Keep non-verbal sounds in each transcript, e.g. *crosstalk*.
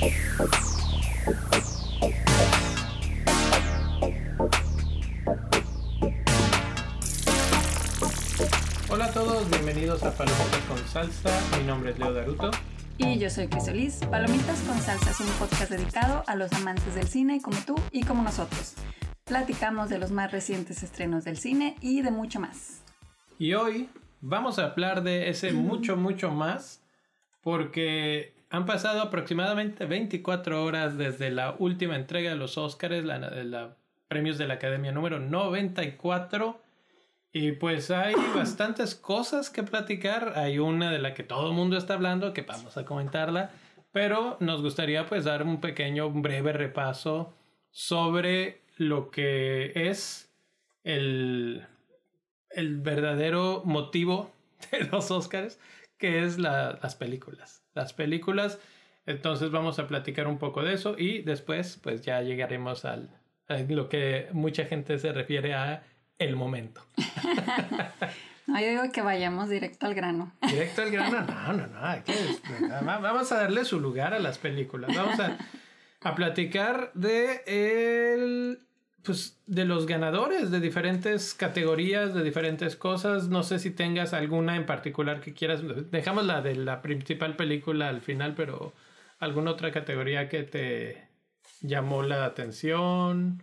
Hola a todos, bienvenidos a Palomitas con Salsa. Mi nombre es Leo Daruto. Y yo soy Crisolis. Palomitas con Salsa es un podcast dedicado a los amantes del cine como tú y como nosotros. Platicamos de los más recientes estrenos del cine y de mucho más. Y hoy vamos a hablar de ese mucho, mucho más porque han pasado aproximadamente 24 horas desde la última entrega de los Oscars, la, la premios de la Academia número 94. Y pues hay *coughs* bastantes cosas que platicar. Hay una de la que todo el mundo está hablando, que vamos a comentarla. Pero nos gustaría pues dar un pequeño, breve repaso sobre lo que es el, el verdadero motivo *laughs* de los Oscars, que es las películas. Las películas. Entonces vamos a platicar un poco de eso y después pues ya llegaremos al, a lo que mucha gente se refiere a el momento. *laughs* no, yo digo que vayamos directo al grano. Directo al grano, no, no, no. Hay que, vamos a darle su lugar a las películas. Vamos a, a platicar de el, pues, de los ganadores de diferentes categorías, de diferentes cosas. No sé si tengas alguna en particular que quieras. Dejamos la de la principal película al final, pero alguna otra categoría que te llamó la atención.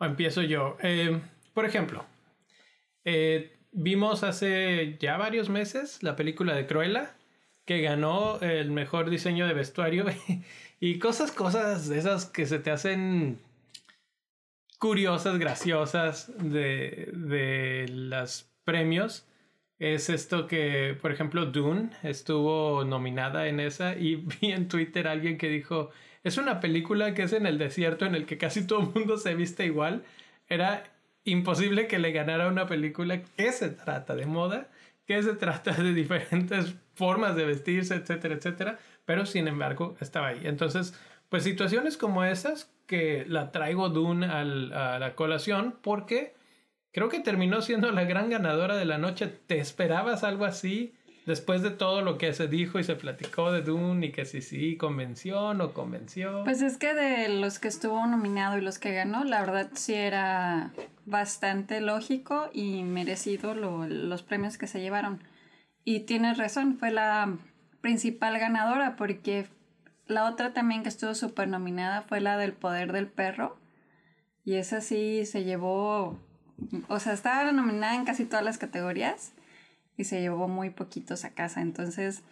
empiezo yo. Eh, por ejemplo, eh, vimos hace ya varios meses la película de Cruella, que ganó el mejor diseño de vestuario *laughs* y cosas, cosas de esas que se te hacen curiosas, graciosas de, de los premios. Es esto que, por ejemplo, Dune estuvo nominada en esa y *laughs* vi en Twitter alguien que dijo, es una película que es en el desierto en el que casi todo el mundo se viste igual. Era imposible que le ganara una película que se trata de moda, que se trata de diferentes formas de vestirse, etcétera, etcétera. Pero sin embargo estaba ahí. Entonces, pues situaciones como esas que la traigo Dune al, a la colación porque creo que terminó siendo la gran ganadora de la noche. ¿Te esperabas algo así? después de todo lo que se dijo y se platicó de Dune y que si sí, convención o convención. Pues es que de los que estuvo nominado y los que ganó, la verdad sí era bastante lógico y merecido los premios que se llevaron. Y tienes razón, fue la principal ganadora porque la otra también que estuvo súper nominada fue la del poder del perro. Y esa sí se llevó, o sea, estaba nominada en casi todas las categorías y se llevó muy poquitos a casa. Entonces,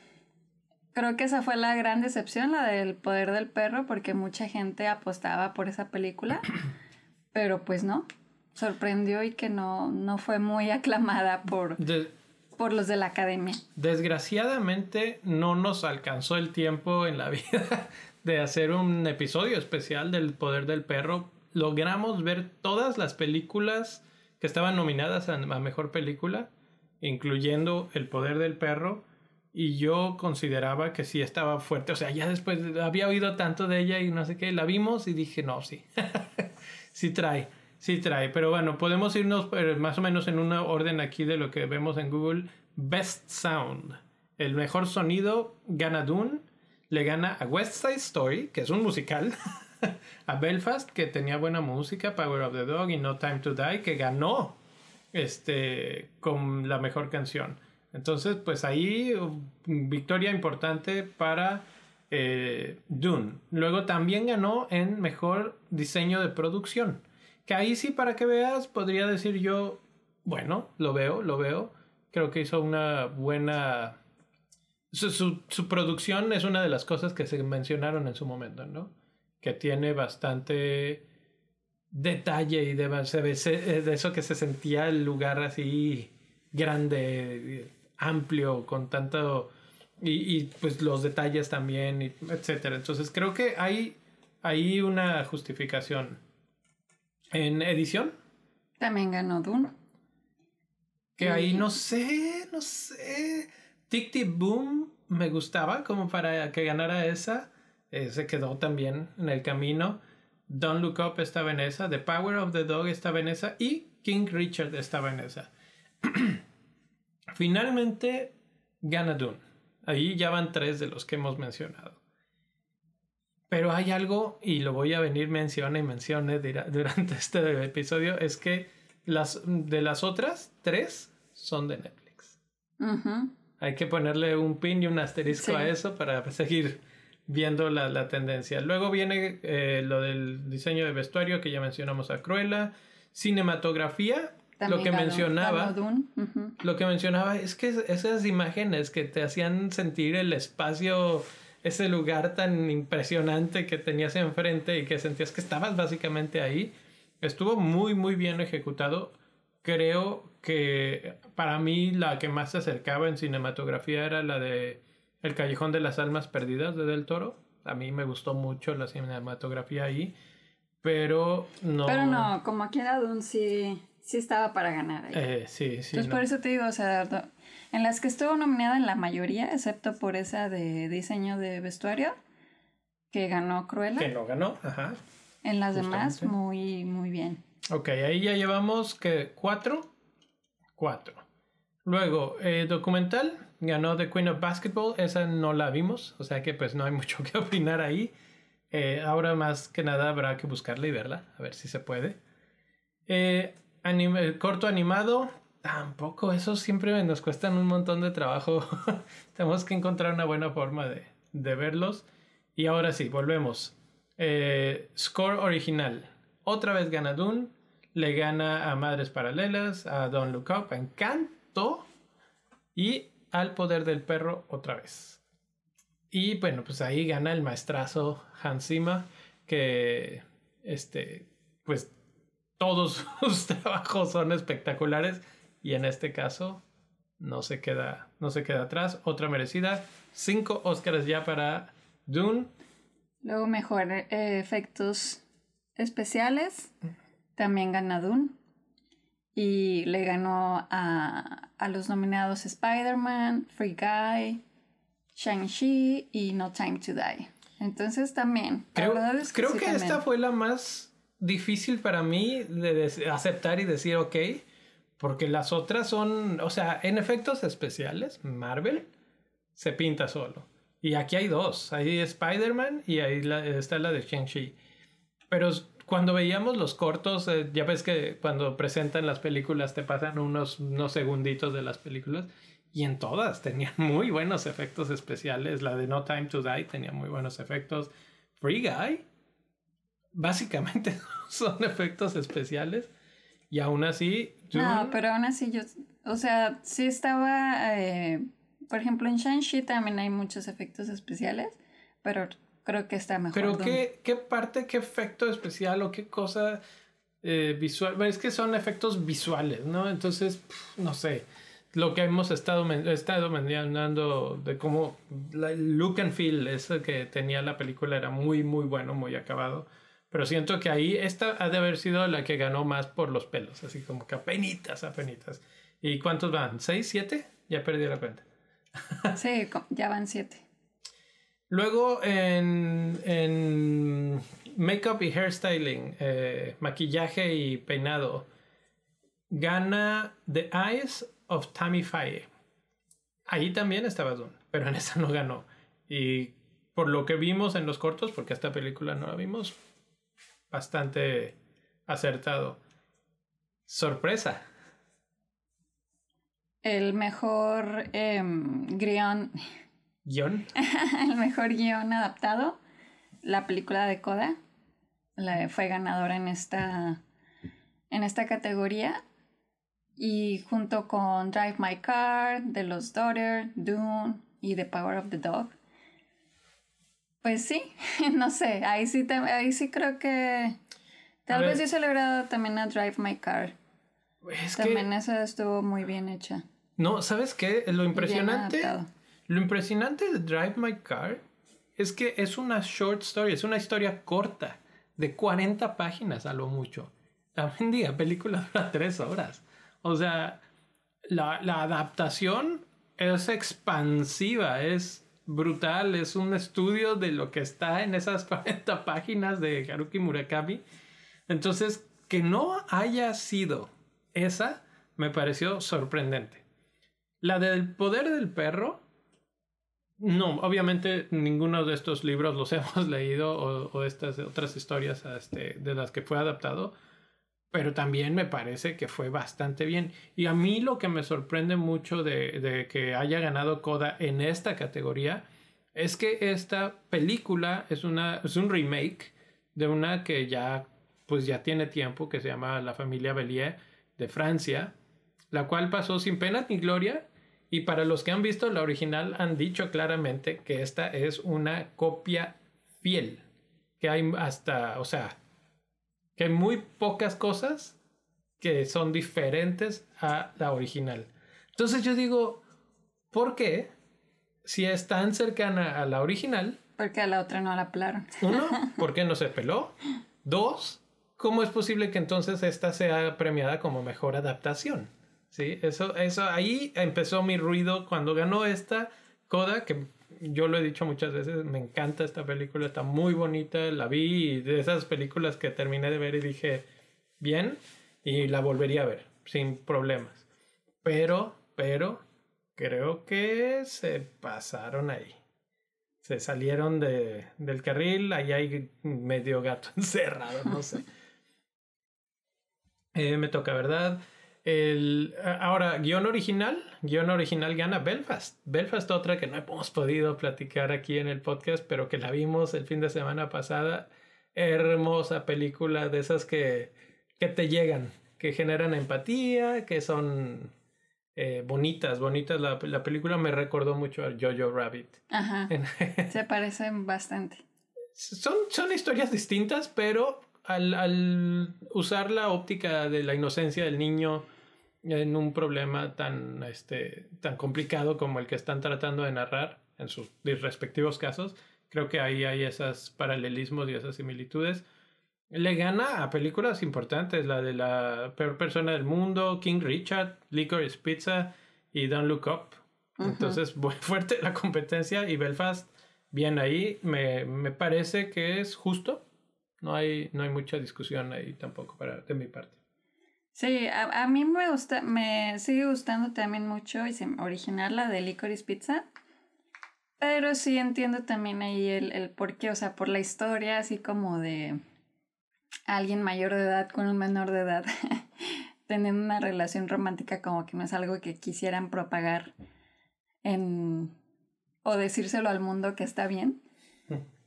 creo que esa fue la gran decepción, la del poder del perro, porque mucha gente apostaba por esa película, pero pues no, sorprendió y que no, no fue muy *laughs* aclamada por, por los de la academia. Desgraciadamente no nos alcanzó el tiempo en la *laughs* vida de hacer un episodio especial del poder del perro. Logramos ver todas las películas que estaban nominadas a mejor película incluyendo El poder del perro, y yo consideraba que sí estaba fuerte. O sea, ya después había oído tanto de ella y no sé qué, la vimos y dije, no, sí, *laughs* sí trae, sí trae. Pero bueno, podemos irnos eh, más o menos en una orden aquí de lo que vemos en Google. Best Sound. El mejor sonido gana Dune, le gana a West Side Story, que es un musical, *laughs* a Belfast, que tenía buena música, Power of the Dog y No Time to Die, que ganó este, con la mejor canción. Entonces, pues ahí victoria importante para eh, Dune. Luego también ganó en mejor diseño de producción. Que ahí sí, para que veas, podría decir yo, bueno, lo veo, lo veo. Creo que hizo una buena... Su, su, producción es una de las cosas que se mencionaron en su momento, ¿no? Que tiene bastante detalle y de, eh, de eso que se sentía el lugar así grande, amplio, con tanto... Y, y pues los detalles también, etcétera. Entonces creo que hay, hay una justificación. En edición. También ganó Dune. Que ahí no sé, no sé. Tic Tic Boom me gustaba como para que ganara esa. Eh, se quedó también en el camino. Don't Look Up estaba en esa, The Power of the Dog estaba en esa y King Richard estaba en esa. *clears throat* Finalmente gana Dune. Ahí ya van tres de los que hemos mencionado. Pero hay algo, y lo voy a venir menciona y mencione *laughs* durante este episodio, es que las de las otras tres son de Netflix. Hay que ponerle un pin y un asterisco a eso para *laughs* seguir viendo la, la tendencia. Luego viene eh, lo del diseño de vestuario que ya mencionamos a Cruella. Cinematografía, lo que mencionaba. Lo que mencionaba es que esas imágenes que te hacían sentir el espacio, ese lugar tan impresionante que tenías enfrente y que sentías que estabas básicamente ahí, estuvo muy, muy bien ejecutado. Creo que para mí la que más se acercaba en cinematografía era la de El Callejón de las Almas Perdidas de Del Toro. A mí me gustó mucho la cinematografía ahí. Pero no. Pero no, como aquí era Dune sí, sí estaba para ganar. Ahí. Eh, sí, sí. Entonces por eso te digo, o sea, en las que estuvo nominada en la mayoría, excepto por esa de diseño de vestuario, que ganó Cruella. Que no ganó, ajá. En las demás, muy, muy bien. Ok, ahí ya llevamos que cuatro. Cuatro. Luego, eh, documental, ganó The Queen of Basketball, esa no la vimos, o sea que pues no hay *laughs* mucho que opinar ahí. Eh, ahora más que nada habrá que buscarla y verla, a ver si se puede. Eh, corto animado, tampoco, eso siempre nos cuestan un montón de trabajo. *laughs* Tenemos que encontrar una buena forma de, de verlos. Y ahora sí, volvemos. Eh, score original. Otra vez gana Dune. Le gana a Madres Paralelas, a Don't Look Up, Encanto y al Poder del Perro otra vez. Y bueno, pues ahí gana el maestrazo Hans que este, pues todos *laughs* sus trabajos son espectaculares y en este caso no se queda, no se queda atrás. Otra merecida. Cinco Oscars ya para Dune. Luego mejor eh, efectos especiales. También gana Dune. Y le ganó a, a los nominados Spider-Man, Free Guy, Shang-Chi y No Time to Die. Entonces también. Creo, creo que esta fue la más difícil para mí de, aceptar y decir ok. Porque las otras son, o sea, en efectos especiales, Marvel se pinta solo. Y aquí hay dos. Ahí Spider-Man y ahí está la de Shang-Chi. Pero cuando veíamos los cortos, eh, ya ves que cuando presentan las películas te pasan unos, unos segunditos de las películas. Y en todas tenían *laughs* muy buenos efectos especiales. La de No Time to Die tenía muy buenos efectos. Free Guy, básicamente *laughs* son efectos especiales. Y aún así. No, pero aún así yo. O sea, sí estaba. Eh, por ejemplo, en Shang-Chi también hay muchos efectos especiales. Pero creo que está mejor. Pero ¿qué, qué parte, qué efecto especial o qué cosa eh, visual? Es que son efectos visuales, ¿no? Entonces, no sé lo que hemos estado, estado mencionando de cómo el look and feel ese que tenía la película era muy, muy bueno, muy acabado. Pero siento que ahí esta ha de haber sido la que ganó más por los pelos, así como que apenitas, apenitas. ¿Y cuántos van? ¿Seis, siete? Ya perdí la cuenta. *laughs* sí, ya van siete. Luego en, en makeup y hairstyling, eh, maquillaje y peinado, gana The Eyes of Tammy Faye. Ahí también estaba Dune, pero en esa no ganó. Y por lo que vimos en los cortos, porque esta película no la vimos, bastante acertado. Sorpresa. El mejor eh, guion. ¿Guión? *laughs* el mejor guion adaptado. La película de Coda. La, fue ganadora en esta, en esta categoría. Y junto con Drive My Car, The Lost Daughter, Dune y The Power of the Dog. Pues sí, *laughs* no sé, ahí sí, ahí sí creo que tal vez he celebrado también a Drive My Car. también esa estuvo muy bien hecha. No, ¿sabes qué? Lo impresionante, lo impresionante de Drive My Car es que es una short story, es una historia corta de 40 páginas a lo mucho. La mendiga película *laughs* dura 3 horas. O sea, la, adaptación es expansiva, es brutal, es un estudio de lo que está en esas *laughs* 40 páginas de Haruki Murakami. Entonces, que no haya sido esa me pareció sorprendente. La del poder del perro, no, obviamente ninguno de estos libros los *laughs* hemos leído o, estas otras historias este, de las que fue adaptado, pero también me parece que fue bastante bien. Y a mí lo que me sorprende mucho de, que haya ganado Coda en esta categoría es que esta película es, una, es un remake de una que ya, pues ya tiene tiempo, que se llama La familia Bellier de Francia, la cual pasó sin pena ni gloria. Y para los que han visto la original han dicho claramente que esta es una copia fiel. Que hay hasta, o sea, que hay muy pocas cosas que son diferentes a la original. Entonces yo digo, ¿por qué? Si es tan cercana a la original. Porque a la otra no la pelaron. Uno, *laughs* ¿por qué no se peló? Dos, ¿cómo es posible que entonces esta sea premiada como mejor adaptación? Sí, eso, eso, ahí empezó mi ruido cuando ganó esta Coda, que yo lo he dicho muchas veces, me encanta esta película, está muy bonita, la vi y de esas películas que terminé de ver y dije, bien, y la volvería a ver, sin problemas. Pero, pero, creo que se pasaron ahí. Se salieron de, del carril, ahí hay medio gato *laughs* encerrado, no sé. Eh, me toca, ¿verdad? El, ahora, guion original. Guión original gana Belfast. Belfast, otra que no hemos podido platicar aquí en el podcast, pero que la vimos el fin de semana pasada. Hermosa película de esas que, que te llegan, que generan empatía, que son eh, bonitas, bonitas. La, la, película me recordó mucho a Jojo Rabbit. Ajá. Se parecen bastante. Son, son historias distintas, pero al, al, usar la óptica de la inocencia del niño en un problema tan, este, tan complicado como el que están tratando de narrar en sus respectivos casos, creo que ahí hay esos paralelismos y esas similitudes. Le gana a películas importantes, la de la peor persona del mundo, King Richard, Licorice Pizza y Don't Look Up. Entonces, *laughs* muy fuerte la competencia y Belfast, bien ahí, me, me parece que es justo no hay, no hay mucha discusión ahí tampoco para, de mi parte. Sí, a, a mí me gusta, me sigue gustando también mucho y original la de Licorice Pizza. Pero sí entiendo también ahí el, el por qué, o sea, por la historia así como de alguien mayor de edad con un menor de edad *laughs* teniendo una relación romántica como que no es algo que quisieran propagar en o decírselo al mundo que está bien.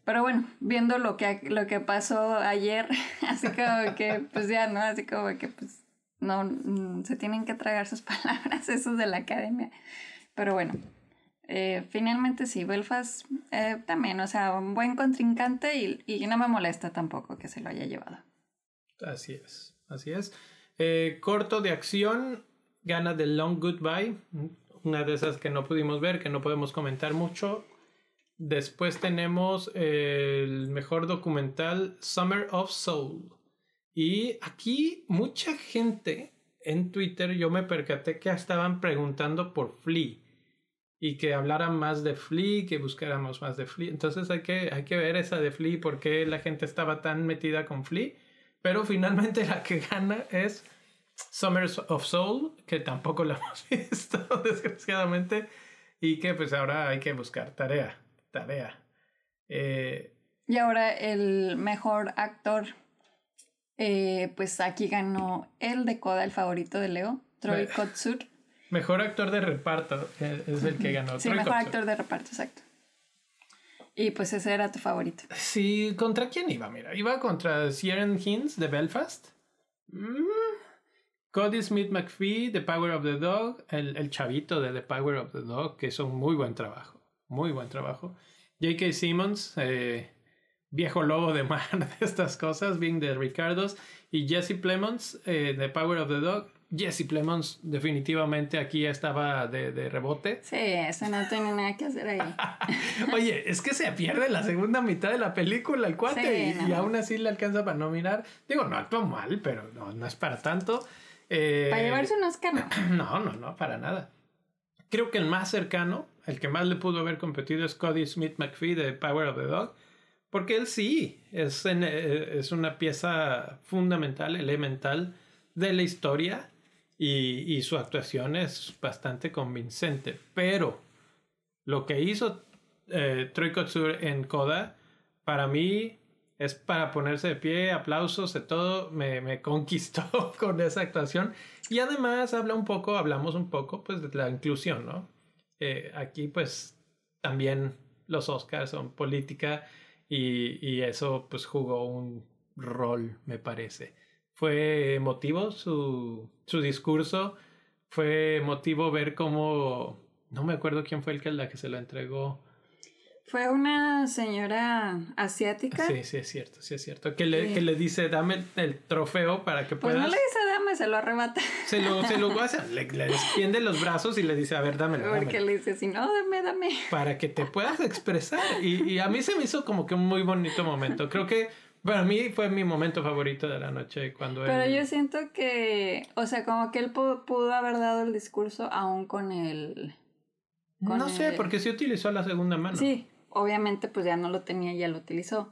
Pero bueno, viendo lo que, lo que pasó ayer, *laughs* así como que, pues ya, ¿no? Así como que, pues, no, mm, se tienen que tragar sus *laughs* palabras, esos de la academia. Pero bueno, eh, finalmente sí, Belfast eh, también, o sea, un buen contrincante y, y, no me molesta tampoco que se lo haya llevado. Así es, así es. Eh, corto de acción, gana The Long Goodbye, una de esas que no pudimos ver, que no podemos comentar mucho, Después tenemos el mejor documental Summer of Soul. Y aquí mucha gente en Twitter yo me percaté que estaban preguntando por Flea y que hablaran más de Flea, que buscáramos más de Flea. Entonces hay que, hay que ver esa de Flea, por qué la gente estaba tan metida con Flea. Pero finalmente la que gana es Summer of Soul, que tampoco la *laughs* hemos visto, desgraciadamente, y que pues ahora hay que buscar tarea tarea. Eh, y ahora el mejor actor, eh, pues aquí ganó el de Coda, el favorito de Leo, Troy Kotsur. *laughs* Mejor actor de reparto eh, es el que ganó. Sí, mejor actor de reparto, exacto. Y pues ese era tu favorito. Sí, ¿contra quién iba? Mira, iba contra Ciaran Hinds de Belfast. Mm. Cody Smith McPhee, The Power of the Dog, el, el chavito de The Power of the Dog, que hizo un muy buen trabajo. Muy buen trabajo. J.K. Simmons, eh, viejo lobo de mar *laughs* de estas cosas, Being de Ricardos. Y Jesse Plemons, eh, de Power of the Dog. Jesse Plemons definitivamente aquí estaba de, de rebote. Sí, eso no tiene nada que hacer ahí. *laughs* Oye, es que se pierde la segunda mitad de la película el cuate y, aún así le alcanza para no mirar. Digo, no actúa mal, pero no, no es para tanto. Eh, para llevarse un Oscar, no. *clears throat* No, no, no, para nada. Creo que el más cercano el que más le pudo haber competido es Cody Smith McPhee de Power of the Dog, porque él sí es, eh, es una pieza fundamental, elemental de la historia y, su actuación es bastante convincente. Pero lo que hizo eh, Troy Kotsur en Coda, para mí es para ponerse de pie, aplausos de todo, me, me conquistó *laughs* con esa actuación. Y además habla un poco, hablamos un poco pues de la inclusión, ¿no? Eh, aquí pues también los Oscars son política y, y, eso pues jugó un rol, me parece. Fue emotivo su, su discurso, fue emotivo ver cómo, no me acuerdo quién fue el que la que se lo entregó, fue una señora asiática. Sí, sí, es cierto, sí es cierto. Que le, que le dice, dame el, trofeo para que puedas... Pues no le dice se lo arrebata. Se lo, se lo *laughs* hace, le, le extiende los brazos y le dice, a ver, dámelo. Porque le dice, si no, dame, dame. Para que te puedas expresar. Y, y a mí se me hizo como que un muy bonito momento. Creo que para mí fue mi momento favorito de la noche cuando Pero yo siento que, o sea, como que él pudo, haber dado el discurso aún con el... no sé, porque sí utilizó la segunda mano. Sí, obviamente pues ya no lo tenía, ya lo utilizó.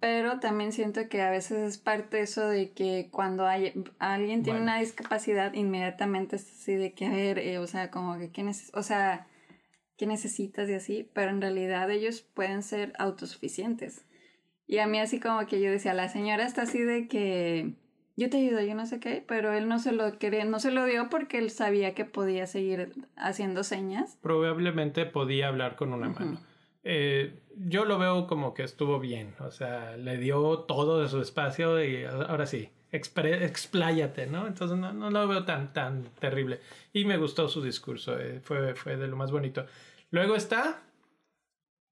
Pero también siento que a veces es parte eso de que cuando hay, alguien tiene una discapacidad, inmediatamente es así de que, a ver, eh, o sea, como que, ¿qué o sea, ¿qué necesitas y así? Pero en realidad ellos pueden ser autosuficientes. Y a mí así como que yo decía, la señora está así de que yo te ayudo, yo no sé qué, pero él no se lo quería, no se lo dio porque él sabía que podía seguir haciendo señas. Probablemente podía hablar con una mano eh, yo lo veo como que estuvo bien, o sea, le dio todo de su espacio y ahora sí, expláyate, ¿no? Entonces no, no, lo veo tan, tan terrible. Y me gustó su discurso, eh, fue, fue de lo más bonito. Luego está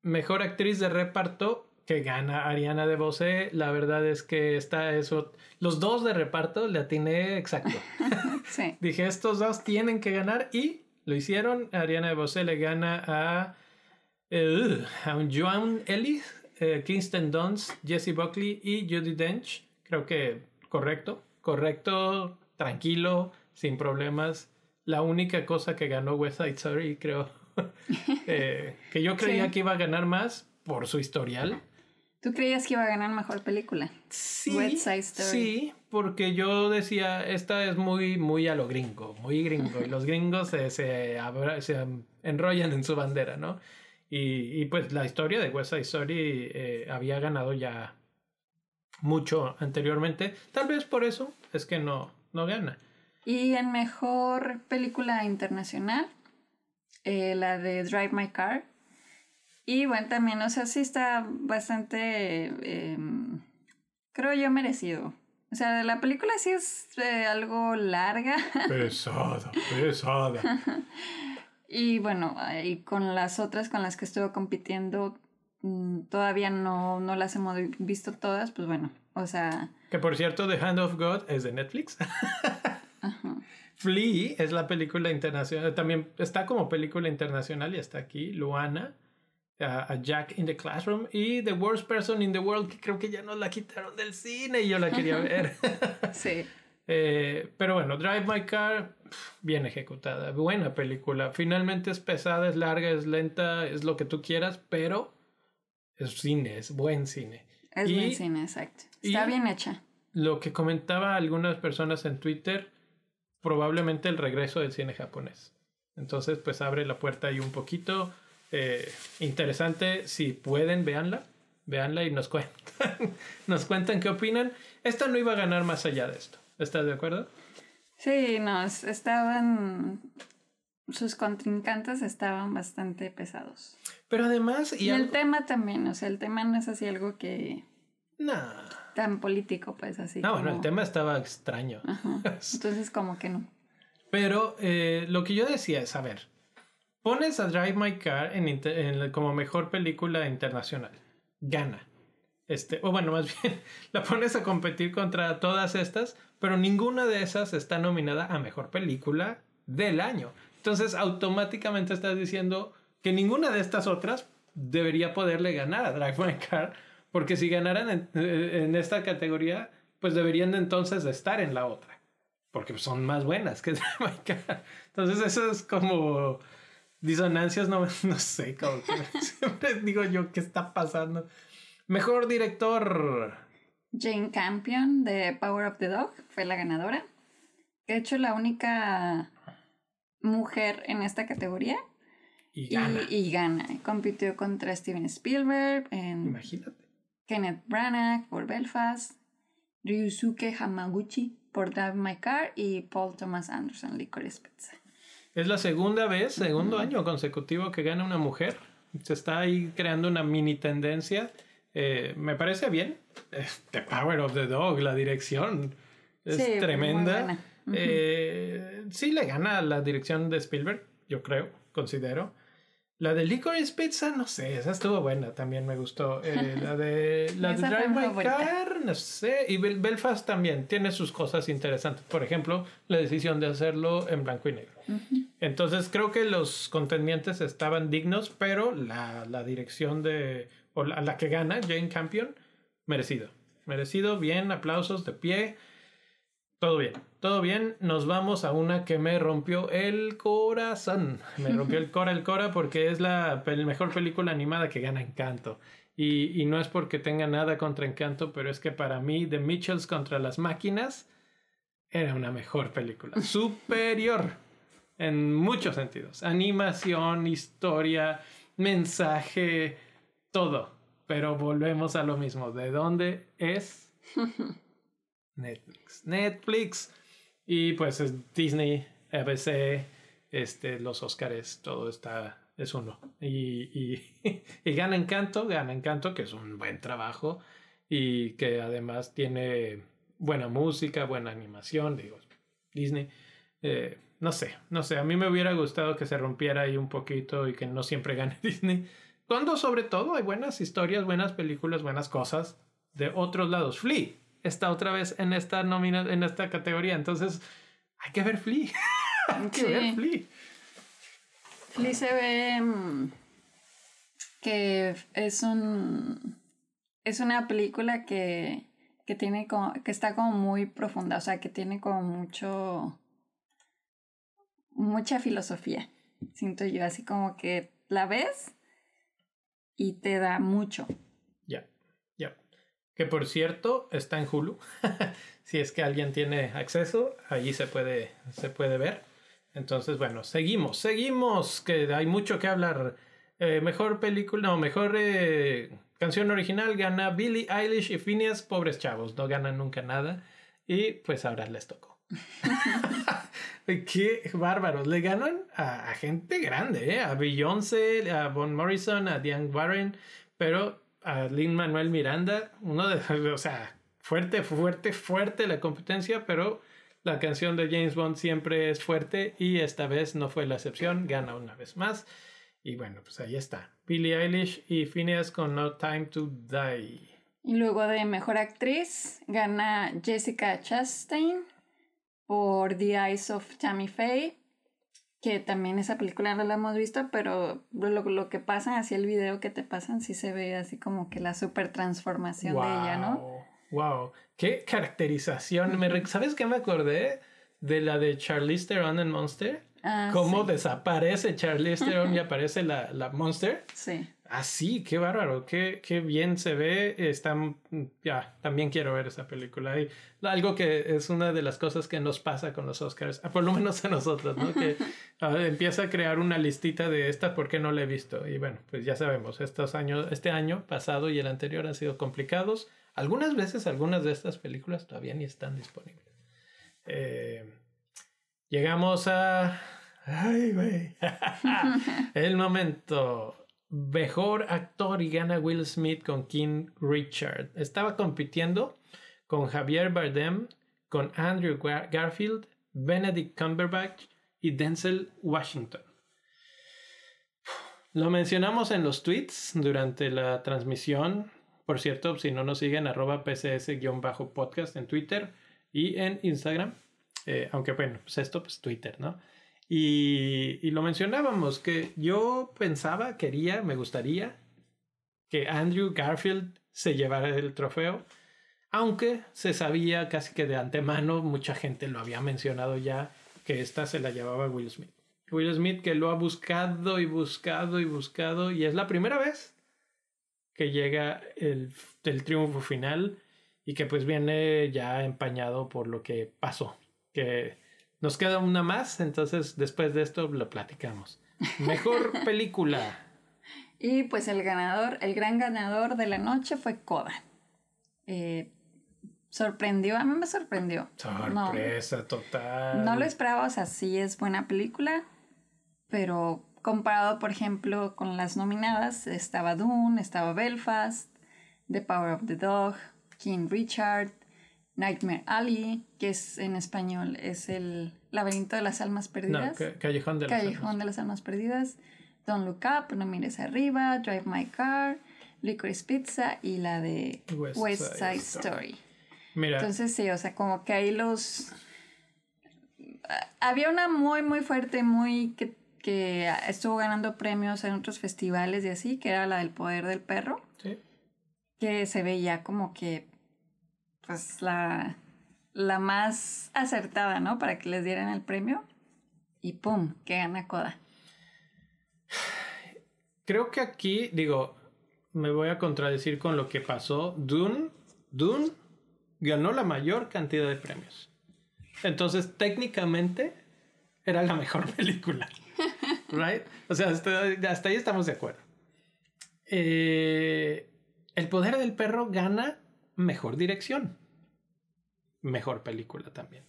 Mejor Actriz de Reparto, que gana Ariana de Bosé. La verdad es que está eso. Los dos de reparto le atiné exacto. *laughs* sí. *laughs* Dije, estos dos tienen que ganar y lo hicieron. Ariana de Bosé le gana a eh, Joan Ellis, eh, Kingston Dunst, Jesse Buckley y Judy Dench. Creo que correcto, correcto, tranquilo, sin problemas. La única cosa que ganó West Side Story, creo, *laughs* eh, que yo creía que iba a ganar más por su historial. ¿Tú creías que iba a ganar mejor película? Sí, West Side Story. sí, porque yo decía, esta es muy, muy a lo gringo, muy gringo, y los gringos se, se, se enrollan en su bandera, ¿no? Y, pues la historia de West Side Story eh, había ganado ya mucho anteriormente. Tal vez por eso es que no, no gana. Y en mejor película internacional, eh, la de Drive My Car. Y bueno, también, o sea, sí está bastante, em, creo yo, merecido. O sea, la película sí es eh, algo larga. Pesada, pesada. *laughs* Y bueno, y con las otras con las que estuvo compitiendo, mm, todavía no, no las hemos visto todas, pues bueno, o sea... Que por cierto, The Hand of God es de Netflix. *laughs* Ajá. Flea es la película internacional, también está como película internacional y está aquí, Luana, a Jack in the Classroom y The Worst Person in the World, que creo que ya nos la quitaron del cine y yo la quería ver. *laughs* sí. *laughs* Eh, pero bueno, Drive My Car, bien ejecutada, buena película. Finalmente es pesada, es larga, es lenta, es lo que tú quieras, pero es cine, es buen cine. Es buen cine, exacto. Está bien hecha. Lo que comentaba algunas personas en Twitter, probablemente el regreso del cine japonés. Entonces, pues abre la puerta ahí un poquito. Eh, interesante, si pueden, véanla. Véanla y nos cuentan. *laughs* nos cuentan qué opinan. Esta no iba a ganar más allá de esto. ¿Estás de acuerdo? Sí, no, estaban. Sus contrincantes estaban bastante pesados. Pero además. Y, el tema también, o sea, el tema no es así algo que. No. Tan político, pues así. No, bueno, el tema estaba extraño. *laughs* Entonces, como que no. Pero eh, lo que yo decía es: a ver, pones a Drive My Car en, como mejor película internacional. Gana. Este, o bueno, más *laughs* bien, la pones a competir contra todas estas, pero ninguna de esas está nominada a mejor película del año. Entonces, automáticamente estás diciendo que ninguna de estas otras debería poderle ganar a Drive My Car, porque si ganaran en, en esta categoría, pues deberían entonces estar en la otra, porque son más buenas que Drive My Car. Entonces, eso es como disonancias, no, *laughs* no sé, como *laughs* siempre digo yo, ¿qué está pasando? Mejor director. Jane Campion de Power of the Dog fue la ganadora. De hecho, la única mujer en esta categoría. Y gana. Y, gana. Compitió contra Steven Spielberg, en Imagínate. Kenneth Branagh por Belfast, Ryusuke Hamaguchi por Drive My Car y Paul Thomas Anderson, Licorice Pizza. Es la segunda vez, segundo año consecutivo que gana una mujer. Se está ahí creando una mini tendencia. Eh, me parece bien. The Power of the Dog, la dirección es Sí, tremenda. buena. Eh, sí le gana la dirección de Spielberg, yo creo, considero. La de Licorice Pizza, no sé, esa estuvo buena, también me gustó. Eh, *laughs* la de, la de Drive My. Car, no sé. Y Bel- Belfast también tiene sus cosas interesantes. Por ejemplo, la decisión de hacerlo en blanco y negro. Entonces creo que los contendientes estaban dignos, pero la, la dirección de, o la, la que gana, Jane Campion, merecido. Merecido, bien, aplausos de pie. Todo bien, todo bien. Nos vamos a una que me rompió el corazón. Me rompió el cora, el cora, porque es la mejor película animada que gana Encanto. Y, y no es porque tenga nada contra Encanto, pero es que para mí, The Mitchells contra las máquinas era una mejor película. *laughs* Superior en muchos sentidos. Animación, historia, mensaje, todo. Pero volvemos a lo mismo. ¿De dónde es? *laughs* Netflix. Netflix. Y pues es Disney, ABC, este, los Oscars, todo está, es uno. Y, y, *laughs* y gana Encanto, gana Encanto, que es un buen trabajo y que además tiene buena música, buena animación, digo, Disney. Eh, no sé, no sé, a mí me hubiera gustado que se rompiera ahí un poquito y que no siempre gane *laughs* Disney. Cuando sobre todo hay buenas historias, buenas películas, buenas cosas de otros lados. Flea está otra vez en esta nómina, en esta categoría, entonces hay que ver Flea. *laughs* hay que Sí. ver Flea. Flea se ve mm, que es un es una película que, que tiene como, que está como muy profunda, o sea que tiene como mucho mucha filosofía. Siento yo así como que la ves y te da mucho. Ya, ya. Que por cierto, está en Hulu. *laughs* si es que alguien tiene acceso, allí se puede, se puede ver. Entonces, bueno, seguimos, seguimos, que hay mucho que hablar. Eh, mejor película, no, mejor eh, canción original gana Billie Eilish y Phineas, pobres chavos, no ganan nunca nada. Y pues ahora les tocó. Qué bárbaros. Le ganan a, gente grande, ¿eh? A Beyoncé, a Von Morrison, a Diane Warren, pero a Lin Manuel Miranda, uno de, *laughs* o sea, fuerte, fuerte, fuerte la competencia, pero la canción de James Bond siempre es fuerte y esta vez no fue la excepción, gana una vez más. Y bueno, pues ahí está. Billie Eilish y Phineas con No Time to Die. Y luego de mejor actriz gana Jessica Chastain por The Eyes of Tammy Faye, que también esa película no la hemos visto, pero lo, lo que pasa, así el video que te pasan, sí se ve así como que la super transformación de ella, ¿no? Wow, qué caracterización. Me ¿Sabes qué me acordé? De la de Charlize Theron en Monster. Ah, Cómo sí. desaparece Charlize Theron y *laughs* aparece la, la Monster. Sí. Ah, sí, qué bárbaro, qué, qué bien se ve. Está, ya, también quiero ver esa película. Y algo que es una de las cosas que nos pasa con los Oscars, ah, por lo menos a nosotros, ¿no? Que *laughs* ah, empieza a crear una listita de esta porque no la he visto. Y bueno, pues ya sabemos, estos años, este año pasado y el anterior han sido complicados. Algunas veces, algunas de estas películas todavía ni están disponibles. Eh, llegamos a. Ay, güey. *laughs* el momento. Mejor actor y gana Will Smith con King Richard. Estaba compitiendo con Javier Bardem, con Andrew Gar- Garfield, Benedict Cumberbatch y Denzel Washington. Lo mencionamos en los tweets durante la transmisión. Por cierto, si no nos siguen, arroba pcs-podcast en Twitter y en Instagram. Eh, aunque bueno, pues esto, pues Twitter, ¿no? Y, y lo mencionábamos, que yo pensaba, quería, me gustaría que Andrew Garfield se llevara el trofeo, aunque se sabía casi que de antemano, mucha gente lo había mencionado ya, que esta se la llevaba Will Smith. Will Smith que lo ha buscado y buscado y buscado, y es la primera vez que llega el, el triunfo final y que pues viene ya empañado por lo que pasó, que nos queda una más, entonces después de esto lo platicamos. Mejor *laughs* película. Y pues el ganador, el gran ganador de la noche fue Coda. Eh, sorprendió, a mí me sorprendió. Sorpresa total. No lo esperaba, o sea, sí es buena película, pero comparado, por ejemplo, con las nominadas, estaba Dune, estaba Belfast, The Power of the Dog, King Richard, Nightmare Alley, que es en español, es el laberinto de las almas perdidas. No, Callejón de las Callejón de las almas perdidas. Don't Look Up, No Mires Arriba, Drive My Car, Licorice Pizza y la de West, Side, Story. Mira. Entonces sí, o sea, como que ahí los... Había una muy, muy fuerte, muy que, que estuvo ganando premios en otros festivales y así, que era la del poder del perro. Sí. Que se veía como que, pues, la, la más acertada, ¿no? Para que les dieran el premio. Y ¡pum! Que gana Coda. Creo que aquí, digo, me voy a contradecir con lo que pasó. Dune, Dune ganó la mayor cantidad de premios. Entonces, técnicamente, era la mejor *laughs* película. ¿Right? O sea, hasta, ahí estamos de acuerdo. Eh, el poder del perro gana mejor dirección. Mejor película también.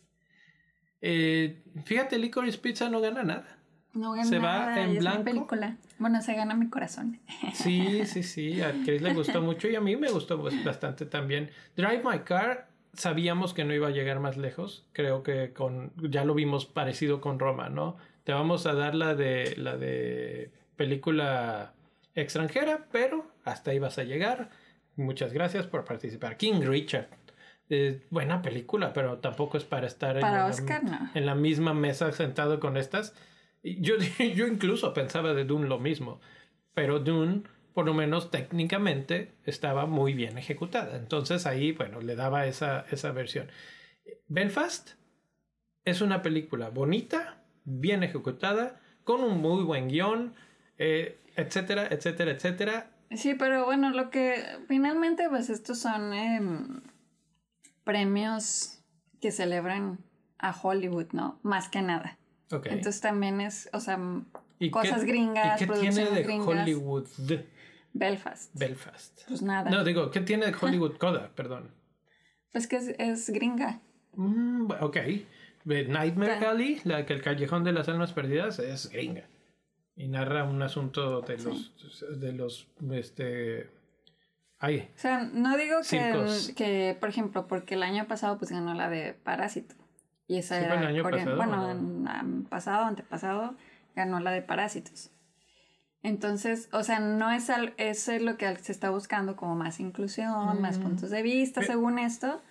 Eh, fíjate, Licorice Pizza no gana nada. No gana se va en blanco. película. Bueno, se gana mi corazón. Sí, sí, sí. A Chris le gustó *laughs* mucho y a mí me gustó bastante también. Drive My Car, sabíamos que no iba a llegar más lejos. Creo que con ya lo vimos parecido con Roma, ¿no? Te vamos a dar la de la de película extranjera, pero hasta ahí vas a llegar. Muchas gracias por participar. King Richard. buena película, pero tampoco es para estar en la misma mesa sentado con estas. Yo, *laughs* yo incluso pensaba de Dune lo mismo, pero Dune, por lo menos técnicamente, estaba muy bien ejecutada. Entonces ahí, bueno, le daba esa, esa versión. Belfast es una película bonita, bien ejecutada, con un muy buen guion, eh, etcétera, etcétera, etcétera. Sí, pero bueno, lo que finalmente, pues estos son em, premios que celebran a Hollywood, ¿no? Más que nada. Entonces también es, o sea, cosas gringas, ¿y qué tiene de Hollywood? Belfast. Belfast. Pues nada. No, digo, ¿qué tiene de Hollywood Coda? Perdón. Pues que es, gringa. Mm, ok. Nightmare Alley, la que el Callejón de las Almas Perdidas, es gringa. Y narra un asunto de los, de los, este... Ay, o sea, no digo que, que, por ejemplo, porque el año pasado pues ganó la de Parásito. Y esa era el año pasado, bueno, en, pasado, antepasado, ganó la de Parásitos. Entonces, o sea, no es eso es lo que se está buscando como más inclusión, más mm. puntos de vista, según esto,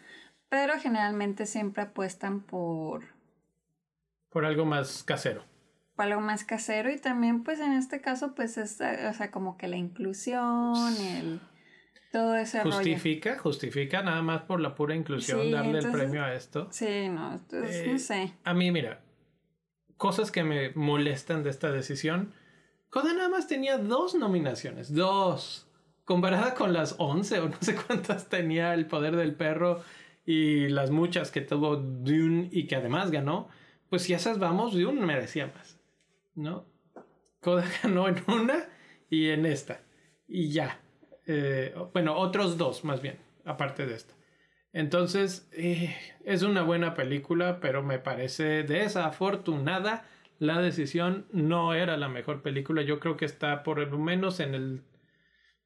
pero generalmente siempre apuestan por por algo más casero. Algo más casero y también pues en este caso pues es o sea, como que la inclusión, el todo ese justifica, justifica nada más por la pura inclusión darle el premio a esto. Sí, no, entonces, no eh, sé. A mí, mira, cosas que me molestan de esta decisión. Coda nada más tenía dos nominaciones, dos. Comparada con las once o no sé cuántas tenía El Poder del Perro y las muchas que tuvo Dune y que además ganó, pues si esas vamos, Dune merecía más, ¿no? Coda ganó *laughs* en una y en esta. Y ya. Eh, bueno, otros dos más bien, aparte de esta. Entonces, eh, es una buena película, pero me parece desafortunada. La decisión no era la mejor película. Yo creo que está por lo menos en el...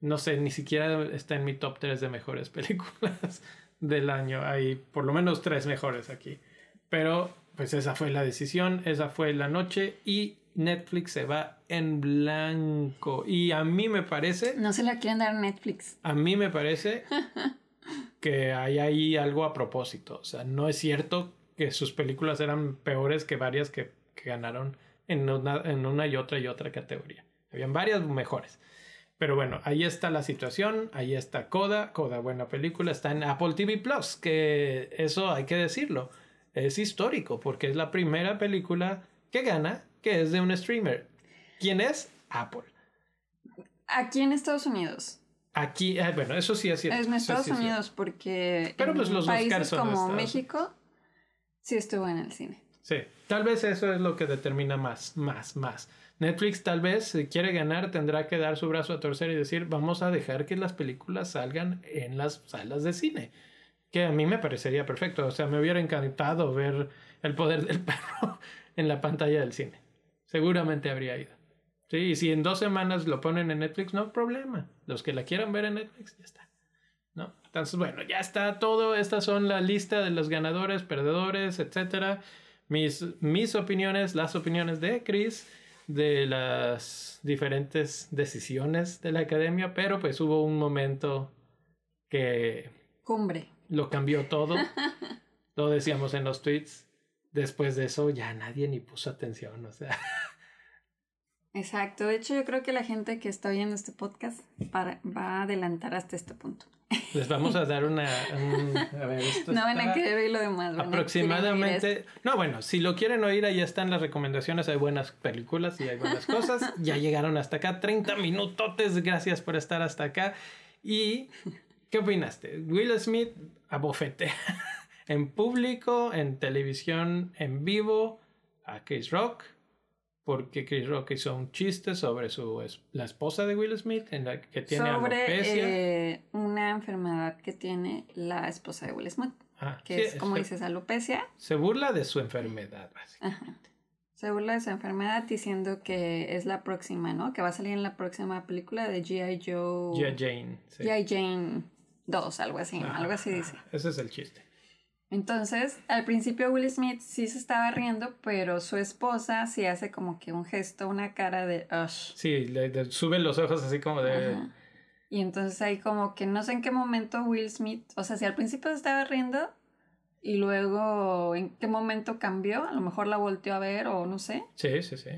No sé, ni siquiera está en mi top 3 de mejores *laughs* películas del año. Hay por lo menos tres mejores aquí. Pero pues esa fue la decisión, esa fue la noche y Netflix se va en blanco. Y a mí me parece... No se la quieren dar a Netflix. A mí me parece *laughs* que hay ahí algo a propósito. O sea, no es cierto que sus películas eran peores que varias que, ganaron en una, en una y otra y otra categoría. Habían varias mejores. Pero bueno, ahí está la situación, ahí está Coda, Coda buena película, está en Apple TV Plus, que eso hay que decirlo, es histórico porque es la primera película que gana que es de un streamer. ¿Quién es? Apple. Aquí en Estados Unidos. Aquí, eh, bueno, eso sí es cierto. Es en Estados Unidos porque Pero pues los países como México sí estuvo en el cine. Sí, tal vez eso es lo que determina más, más, más. Netflix tal vez si quiere ganar tendrá que dar su brazo a torcer y decir vamos a dejar que las películas salgan en las salas de cine. Que a mí me parecería perfecto. O sea, me hubiera encantado ver el poder del perro *laughs* en la pantalla del cine. Seguramente habría ido. Sí, y si en dos semanas lo ponen en Netflix, no problema. Los que la quieran ver en Netflix, ya está. ¿No? Entonces, bueno, ya está todo. Estas son la lista de los ganadores, perdedores, etcétera. Mis, mis opiniones, las opiniones de Chris de las diferentes decisiones de la academia, pero pues hubo un momento que... Cumbre. Lo cambió todo. *laughs* lo decíamos en los tweets. Después de eso ya nadie ni puso atención, o sea. Exacto. De hecho, yo creo que la gente que está oyendo este podcast va a adelantar hasta este punto. Les vamos a dar una... a ver, no van a querer oír lo demás. Aproximadamente... No, bueno, si lo quieren oír, ahí están las recomendaciones. Hay buenas películas y hay buenas cosas. ya llegaron hasta acá. 30 minutotes. Gracias por estar hasta acá. ¿Y qué opinaste? Will Smith abofetea en público, en televisión, en vivo a Chris Rock porque Chris Rock hizo un chiste sobre su la esposa de Will Smith en la que tiene sobre, alopecia. Eh, una enfermedad que tiene la esposa de Will Smith, ah, que es como dices alopecia. Se burla de su enfermedad básicamente. Se burla de su enfermedad diciendo que es la próxima, ¿no? Que va a salir en la próxima película de G.I. Joe. G.I. Jane. G.I. Jane 2, algo así, algo así dice. Ese es el chiste. Entonces, al principio Will Smith sí se estaba riendo, pero su esposa sí hace como que un gesto, una cara de... Sí, le, sube los ojos así como de... Y entonces ahí como que no sé en qué momento Will Smith, o sea, si al principio se estaba riendo y luego en qué momento cambió, a lo mejor la volteó a ver o no sé. Sí, sí, sí.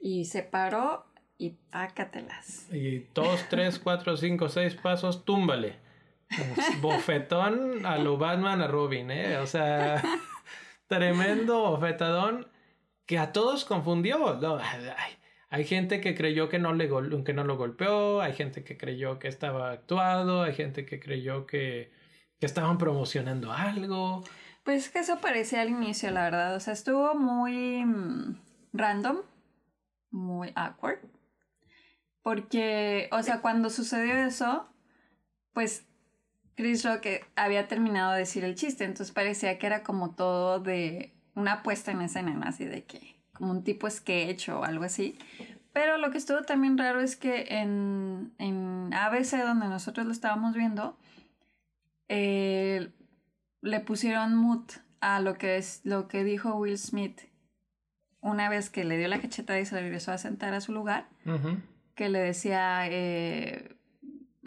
Y se paró y tácatelas. Y dos, tres, cuatro, cinco, seis pasos, túmbale. Bofetón a lo Batman a Robin, ¿eh? O sea, *laughs* tremendo bofetadón que a todos confundió. hay, gente que creyó que no, le que no lo golpeó, hay gente que creyó que estaba actuado, hay gente que creyó que, que estaban promocionando algo. Pues que eso parecía al inicio, la verdad. O sea, estuvo muy mm, random, muy awkward. Porque, o sea, cuando sucedió eso, pues Chris Rock había terminado de decir el chiste, entonces parecía que era como todo de una puesta en escena, ¿no? Así de que, como un tipo sketch o algo así. Pero lo que estuvo también raro es que en, en ABC, donde nosotros lo estábamos viendo, eh, le pusieron mute a lo que, es, lo que dijo Will Smith una vez que le dio la cachetada y se regresó a sentar a su lugar, que le decía, eh,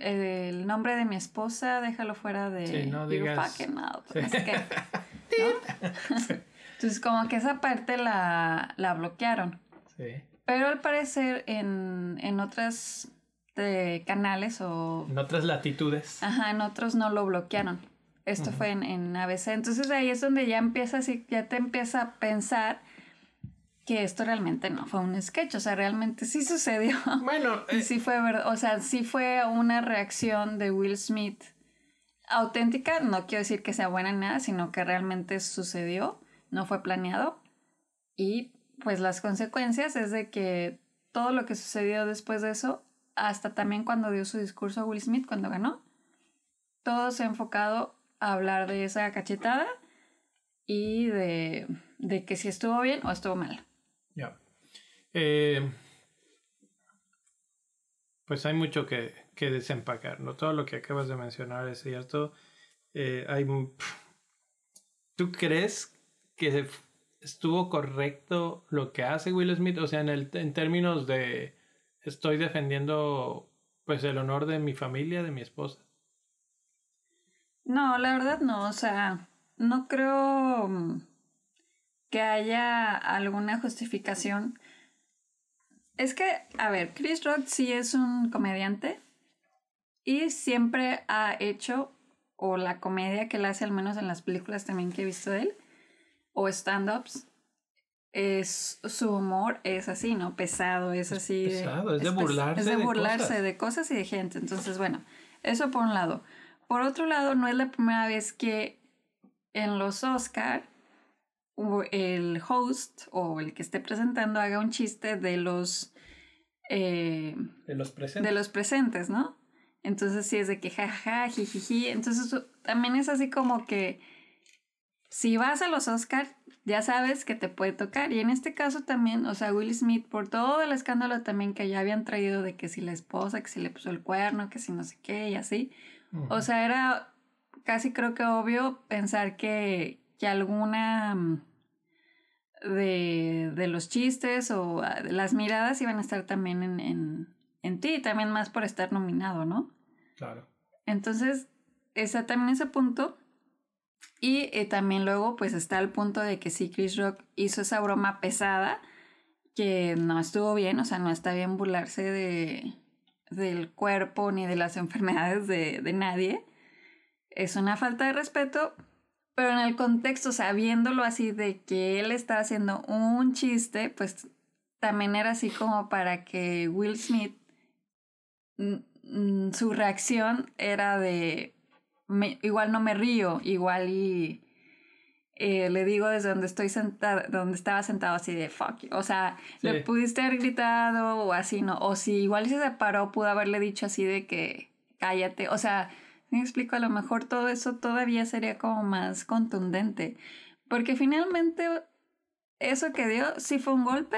el nombre de mi esposa, déjalo fuera de sí, no digas... fucking *laughs* Entonces como que esa parte la, la bloquearon. Sí. Pero al parecer en, en otras de canales o... En otras latitudes. Ajá, en otros no lo bloquearon. Esto fue en, en, ABC. Entonces ahí es donde ya empiezas y ya te empieza a pensar que esto realmente no fue un sketch, o sea, realmente sí sucedió. *laughs* Bueno, y eh, sí fue verdad, o sea, sí fue una reacción de Will Smith auténtica, no quiero decir que sea buena en nada, sino que realmente sucedió, no fue planeado. Y pues las consecuencias es de que todo lo que sucedió después de eso, hasta también cuando dio su discurso Will Smith, cuando ganó, todo se ha enfocado a hablar de esa cachetada y de, de que si estuvo bien o estuvo mal. Eh, pues hay mucho que, que, desempacar, ¿no? Todo lo que acabas de mencionar es cierto. Eh, hay, ¿Tú crees que estuvo correcto lo que hace Will Smith? O sea, en, el, en términos de estoy defendiendo pues el honor de mi familia, de mi esposa. No, la verdad no, o sea, no creo mm, que haya alguna justificación. Es que, a ver, Chris Rock sí es un comediante y siempre ha hecho, o la comedia que él hace, al menos en las películas también que he visto de él, o stand-ups, es su humor es así, ¿no? Pesado, es, así. Pesado, es de burlarse. Es de burlarse de cosas y de gente. Entonces, bueno, eso por un lado. Por otro lado, no es la primera vez que en los Oscar el host o el que esté presentando haga un chiste de los eh, de los presentes. De los presentes, ¿no? Entonces sí es de que jajaja, jijiji. Entonces también es así como que si vas a los Oscars, ya sabes que te puede tocar. Y en este caso también, o sea, Will Smith, por todo el escándalo también que ya habían traído de que si la esposa, que si le puso el cuerno, que si no sé qué y así. O sea, era casi creo que obvio pensar que, que alguna mm, de, de, los chistes o ah, las miradas iban a estar también en, en, en ti, también más por estar nominado, ¿no? Claro. Entonces, está también ese punto. Y eh, también luego, pues está el punto de que sí, Chris Rock hizo esa broma pesada, que no estuvo bien, o sea, no está bien burlarse de, del cuerpo ni de las *laughs* enfermedades de, de nadie. Es una falta de respeto, pero en el contexto, o sea, viéndolo así de que él está haciendo un chiste, pues también era así como para que Will Smith, su reacción era de, igual no me río, igual y eh, le digo desde donde estoy sentado, donde estaba sentado así de fuck, o sea, le pudiste haber gritado o así, ¿no? O si igual se separó, pudo haberle dicho así de que cállate, o sea, me explico, a lo mejor todo eso todavía sería como más contundente. Porque finalmente eso que dio sí fue un golpe,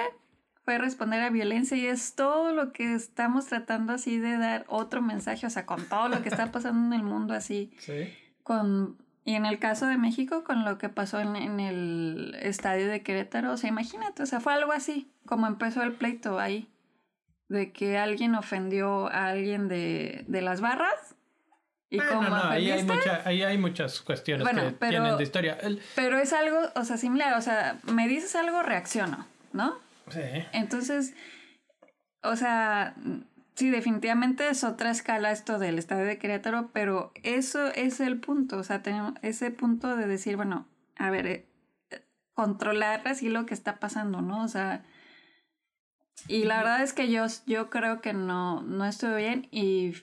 fue responder a violencia y es todo lo que estamos tratando así de dar otro mensaje, o sea, con todo lo que está pasando en el mundo así. *laughs* Sí. Con, y en el caso de México, con lo que pasó en, en el estadio de Querétaro, o sea, imagínate, o sea, fue algo así, como empezó el pleito ahí, de que alguien ofendió a alguien de, de las barras y bueno, no, ahí hay, mucha, ahí hay muchas cuestiones que tienen de historia. Pero es algo, o sea, similar, o sea, me dices algo, reacciono, ¿no? Sí. Entonces, o sea, sí, definitivamente es otra escala esto del estadio de Querétaro, pero eso es el punto, o sea, tenemos ese punto de decir, bueno, a ver, eh, controlar así lo que está pasando, ¿no? O sea, y la verdad es que yo, yo creo que no, no estuve bien y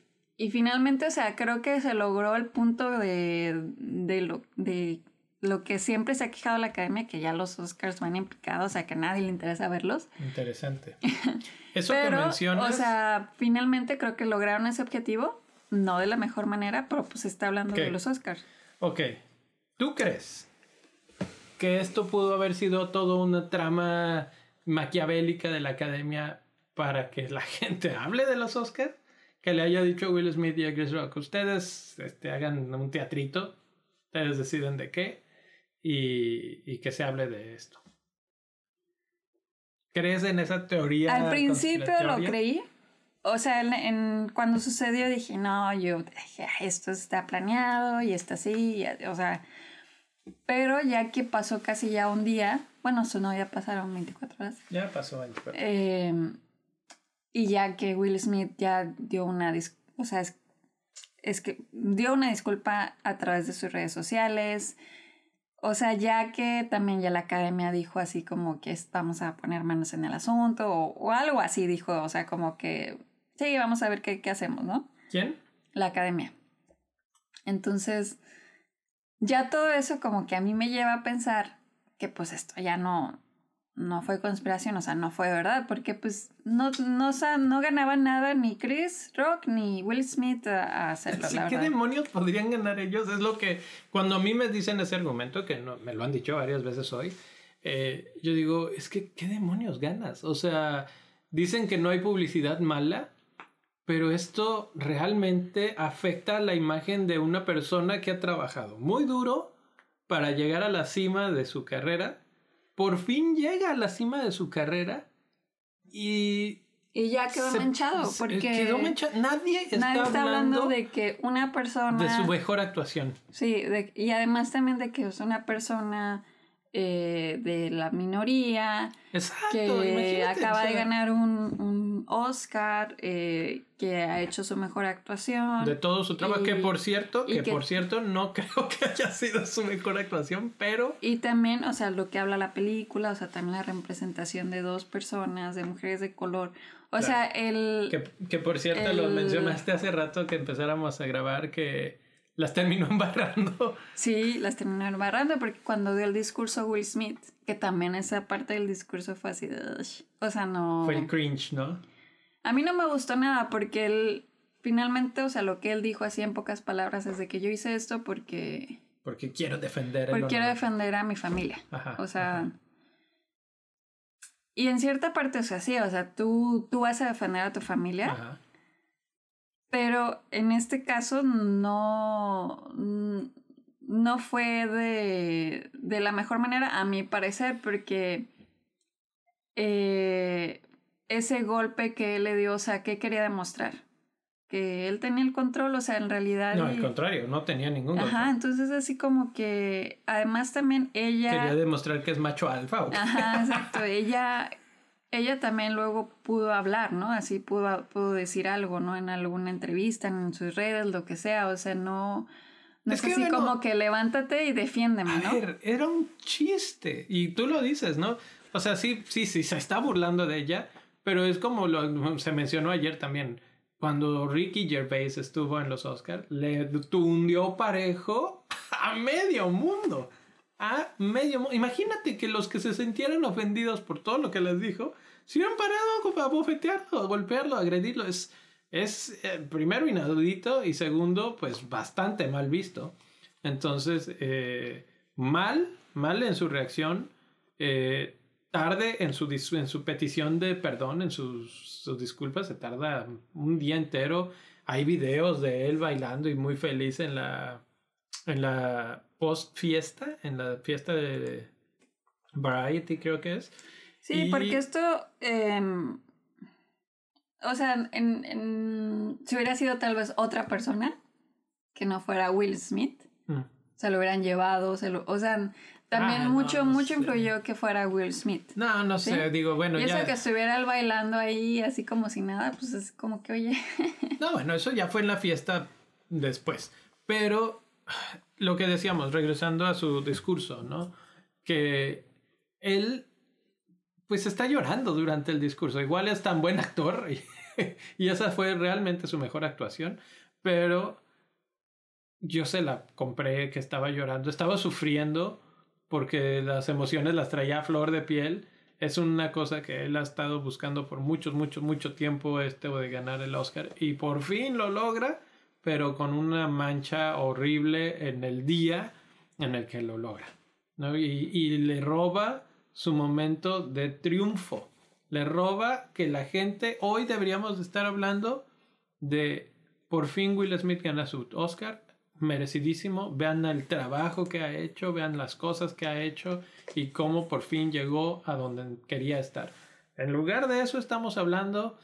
y finalmente, o sea, creo que se logró el punto de, de, lo, de lo que siempre se ha quejado la academia, que ya los Oscars van implicados, o sea, que a nadie le interesa verlos. Interesante. *laughs* Eso que mencionas. O sea, finalmente creo que lograron ese objetivo, no de la mejor manera, pero pues se está hablando de los Oscars. Ok. ¿Tú crees que esto pudo haber sido todo una trama maquiavélica de la academia para que la *laughs* gente hable de los Oscars? Que le haya dicho a Will Smith y a Chris Rock, ustedes este, hagan un teatrito, ustedes deciden de qué y, y que se hable de esto. ¿Crees en esa teoría? Al principio lo creí. O sea, en, cuando sucedió dije, no, yo dije, esto está planeado y está así, o sea, pero ya que pasó casi ya un día, bueno, eso no, ya pasaron 24 horas. Ya pasó 24 horas. Eh, y ya que Will Smith ya dio una, o sea, es, que dio una disculpa a través de sus redes sociales. O sea, ya que también ya la academia dijo así como que vamos a poner manos en el asunto o, algo así dijo, o sea, como que sí, vamos a ver qué, qué hacemos, ¿no? ¿Quién? La academia. Entonces, ya todo eso como que a mí me lleva a pensar que pues esto ya no, no fue conspiración, o sea, no fue verdad, porque pues no, no, no ganaba nada ni Chris Rock ni Will Smith a, hacerlo. Sí, ¿Qué demonios podrían ganar ellos? Es lo que cuando a mí me dicen ese argumento, que no, me lo han dicho varias veces hoy, eh, yo digo, es que ¿qué demonios ganas? O sea, dicen que no hay publicidad mala, pero esto realmente afecta la imagen de una persona que ha trabajado muy duro para llegar a la cima de su carrera por fin llega a la cima de su carrera y... Y ya quedó manchado, porque... Quedó manchado. Nadie está, nadie está hablando, de que una persona... De su mejor actuación. Sí, y además también de que es una persona eh, de la minoría, que acaba de ganar un, un Oscar, eh, que ha hecho su mejor actuación. De todo su trabajo, que por cierto, que, por cierto no *laughs* creo que haya sido su mejor actuación, pero... Y también, o sea, lo que habla la película, o sea, también la representación de dos personas, de mujeres de color. O sea, el... Que, que por cierto, lo mencionaste hace rato que empezáramos a grabar, que las terminó *laughs* embarrando. Sí, las terminó embarrando porque cuando dio el discurso Will Smith, que también esa parte del discurso fue así de... O sea, no... Fue el cringe, ¿no? A mí no me gustó nada porque él, finalmente, o sea, lo que él dijo así en pocas palabras es de que yo hice esto porque... Porque quiero defender. Porque quiero defender a mi familia. Ajá, o sea... Y en cierta parte, o sea, sí, o sea, tú, tú vas a defender a tu familia. Ajá. Pero en este caso no, no fue de, de la mejor manera, a mi parecer, porque eh, ese golpe que él le dio, o sea, ¿qué quería demostrar? Que él tenía el control, o sea, en realidad... No, al contrario, no tenía ningún control. Ajá, entonces así como que, además también ella... Quería demostrar que es macho alfa. ¿o? Ajá, exacto, ella, ella también luego pudo hablar, ¿no? Así pudo, pudo decir algo, ¿no? En alguna entrevista, en sus redes, lo que sea, o sea, no... No es, así como que levántate y defiéndeme, ¿no? A ver, era un chiste. Y tú lo dices, ¿no? O sea, sí, sí, sí, se está burlando de ella, pero es como se mencionó ayer también. Cuando Ricky Gervais estuvo en los Oscars, le tundió parejo a medio mundo. A medio mundo. Imagínate que los que se sintieran ofendidos por todo lo que les dijo, se hubieran parado a bofetearlo, a golpearlo, a agredirlo. Es, es eh, primero inaudito y segundo, pues bastante mal visto. Entonces, eh, mal, mal en su reacción. Eh, tarde en su, en su petición de perdón, en sus, sus, disculpas, se tarda un día entero. Hay videos de él bailando y muy feliz en la, en la post fiesta, en la fiesta de Variety creo que es. Sí, porque esto, em, o sea, en, en, si hubiera sido tal vez otra persona que no fuera Will Smith, mm. se lo hubieran llevado, se lo, o sea, también ah, mucho, mucho influyó que fuera Will Smith. No, no sé, digo, bueno, y eso que estuviera bailando ahí así como si nada, pues es como que, oye. no, bueno, eso ya fue en la fiesta después. Pero lo que decíamos, regresando a su discurso, ¿no? Que él, pues está llorando durante el discurso. Igual es tan buen actor *laughs* y, y esa fue realmente su mejor actuación, pero yo se la compré que estaba llorando, estaba sufriendo porque las emociones las traía a flor de piel. Es una cosa que él ha estado buscando por mucho, mucho, mucho tiempo este de ganar el Oscar y por fin lo logra, pero con una mancha horrible en el día en el que lo logra. ¿no? Y, y le roba su momento de triunfo. Le roba que la gente, hoy deberíamos estar hablando de por fin Will Smith gana su Oscar merecidísimo. Vean el trabajo que ha hecho, vean las cosas que ha hecho y cómo por fin llegó a donde quería estar. En lugar de eso estamos hablando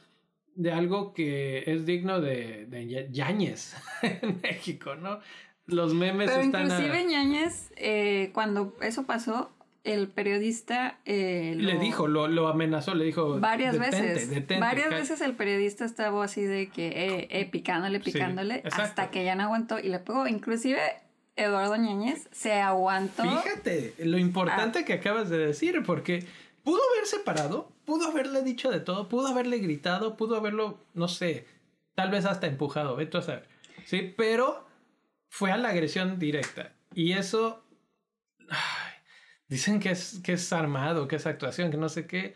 de algo que es digno de, de Yañez *laughs* en México, ¿no? Los memes Pero están... Inclusive Yañez, eh, cuando eso pasó, el periodista... Eh, le dijo, lo, lo, amenazó, le dijo... Varias veces. varias veces el periodista estaba así de que eh, eh picándole, picándole, hasta que ya no aguantó y le pegó. Inclusive Eduardo Ñañez se aguantó. Fíjate lo importante que acabas de decir, porque pudo haberse parado, pudo haberle dicho de todo, pudo haberle gritado, pudo haberlo, no sé, tal vez hasta empujado, vete a saber. Sí, pero fue a la agresión directa. Y eso dicen que es, que es armado, que es actuación, que no sé qué.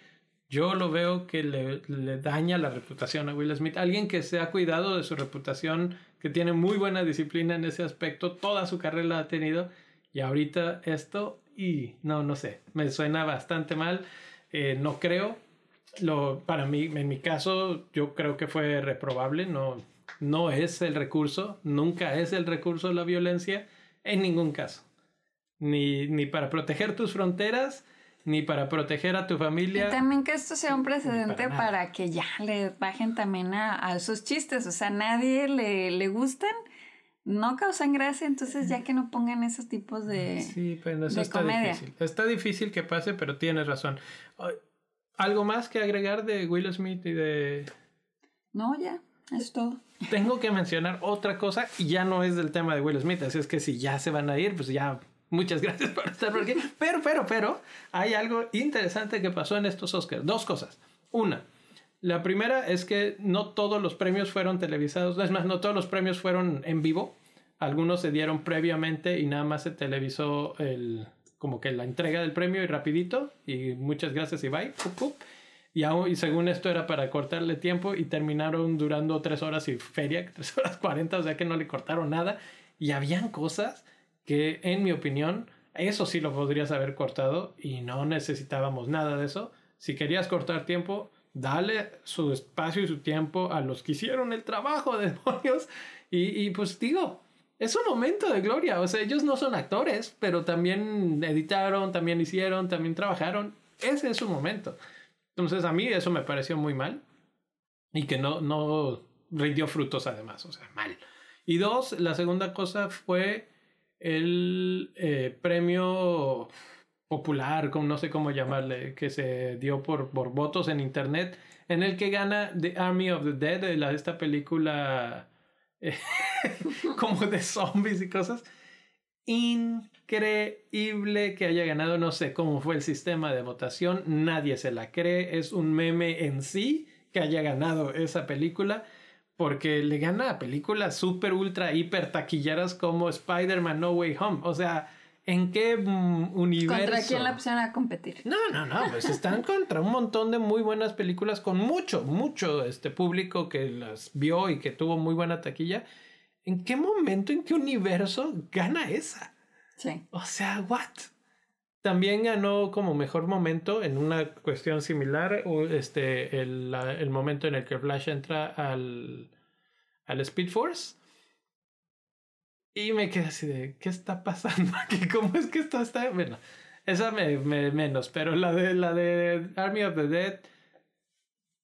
Yo lo veo que le, le, daña la reputación a Will Smith. Alguien que se ha cuidado de su reputación, que tiene muy buena disciplina en ese aspecto, toda su carrera ha tenido. Y ahorita esto, y no, no sé, me suena bastante mal. Eh, no creo. Lo, para mí, en mi caso, yo creo que fue reprobable. No, no es el recurso, nunca es el recurso la violencia, en ningún caso ni, ni para proteger tus fronteras, ni para proteger a tu familia. Y también que esto sea un precedente para, que ya le bajen también a, a, esos chistes, o sea, a nadie le, le gustan, no causan gracia, entonces ya que no pongan esos tipos de Sí, pero eso está difícil. Está difícil que pase, pero tienes razón. ¿Algo más que agregar de Will Smith y de... No, ya, es todo. Tengo que mencionar otra cosa y ya no es del tema de Will Smith, así es que si ya se van a ir, pues ya Muchas gracias por estar por aquí. Pero, pero, pero, hay algo interesante que pasó en estos Oscars. Dos cosas. Una, la primera es que no todos los premios fueron televisados. Es más, no todos los premios fueron en vivo. Algunos se dieron previamente y nada más se televisó el, como que la entrega del premio y rapidito. Y muchas gracias y bye. Y, aún, y según esto era para cortarle tiempo y terminaron durando tres horas y feria, *laughs* tres horas cuarenta, o sea que no le cortaron nada. Y habían cosas que, en mi opinión, eso sí lo podrías haber cortado y no necesitábamos nada de eso. Si querías cortar tiempo, dale su espacio y su tiempo a los que hicieron el trabajo, *laughs* demonios. Y, y pues digo, es un momento de gloria. O sea, ellos no son actores, pero también editaron, también hicieron, también trabajaron. Ese es su momento. Entonces a mí eso me pareció muy mal y que no, no rindió frutos además, o sea, mal. Y dos, la segunda cosa fue el eh, premio popular, como no sé cómo llamarle, que se dio por, por votos en internet, en el que gana The Army of the Dead, la, esta película eh, *laughs* como de zombies y cosas. Increíble que haya ganado, no sé cómo fue el sistema de votación, nadie se la cree, es un meme en sí que haya ganado esa película porque le gana a películas super, ultra, hiper taquilleras como Spider-Man No Way Home. O sea, ¿en qué universo? ¿Contra quién la pusieron a competir? No, no, no, pues están contra un montón de muy buenas películas con mucho, mucho este público que las vio y que tuvo muy buena taquilla. ¿En qué momento, en qué universo gana esa? Sí. O sea, ¿what? También ganó como mejor momento en una cuestión similar este, el, el momento en el que Flash entra al, al Speed Force. Y me quedé así de, ¿qué está pasando aquí? *laughs* ¿Cómo es que está...? Bueno, esa me, me menos, pero la de, la de Army of the Dead,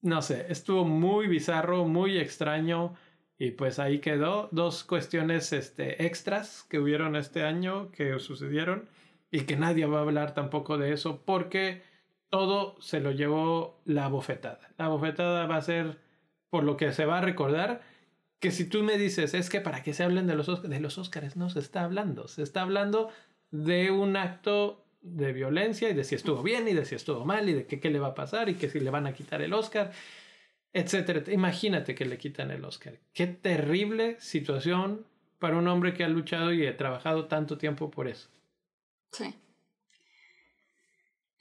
no sé, estuvo muy bizarro, muy extraño. Y pues ahí quedó. Dos cuestiones este, extras que hubieron este año que sucedieron y que nadie va a hablar tampoco de eso porque todo se lo llevó la bofetada. La bofetada va a ser por lo que se va a recordar que si tú me dices es que para que se hablen de los, de los no se está hablando, se está hablando de un acto de violencia y de si estuvo bien y de si estuvo mal y de qué le va a pasar y que si le van a quitar el Óscar, etcétera. Imagínate que le quitan el Óscar. Qué terrible situación para un hombre que ha luchado y ha trabajado tanto tiempo por eso. Sí.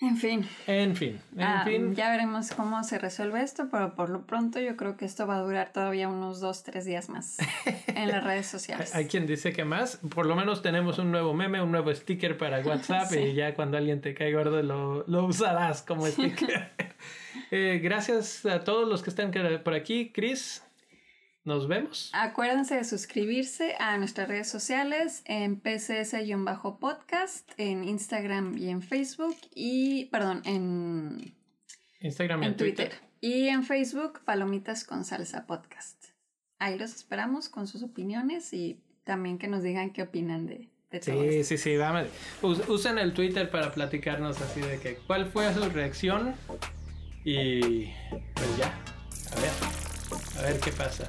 En fin. En fin. En Ah, fin. Ya veremos cómo se resuelve esto, pero por lo pronto yo creo que esto va a durar todavía unos dos, tres días más *laughs* en las redes sociales. Hay quien dice que más. Por lo menos tenemos un nuevo meme, un nuevo sticker para *laughs* WhatsApp Sí. y ya cuando alguien te cae gordo lo, lo usarás como *laughs* sticker. Eh, gracias a todos los que están por aquí. Chris, nos vemos. Acuérdense de suscribirse a nuestras redes sociales en PCS-podcast, en Instagram y en Facebook, y, perdón, en, Instagram y en en Twitter. Twitter. Y en Facebook, Palomitas con Salsa Podcast. Ahí los esperamos con sus opiniones y también que nos digan qué opinan de, de todo Sí, esto. sí, sí, dame. Us- usen el Twitter para platicarnos así de que cuál fue su reacción y pues ya, a ver, a ver qué pasa.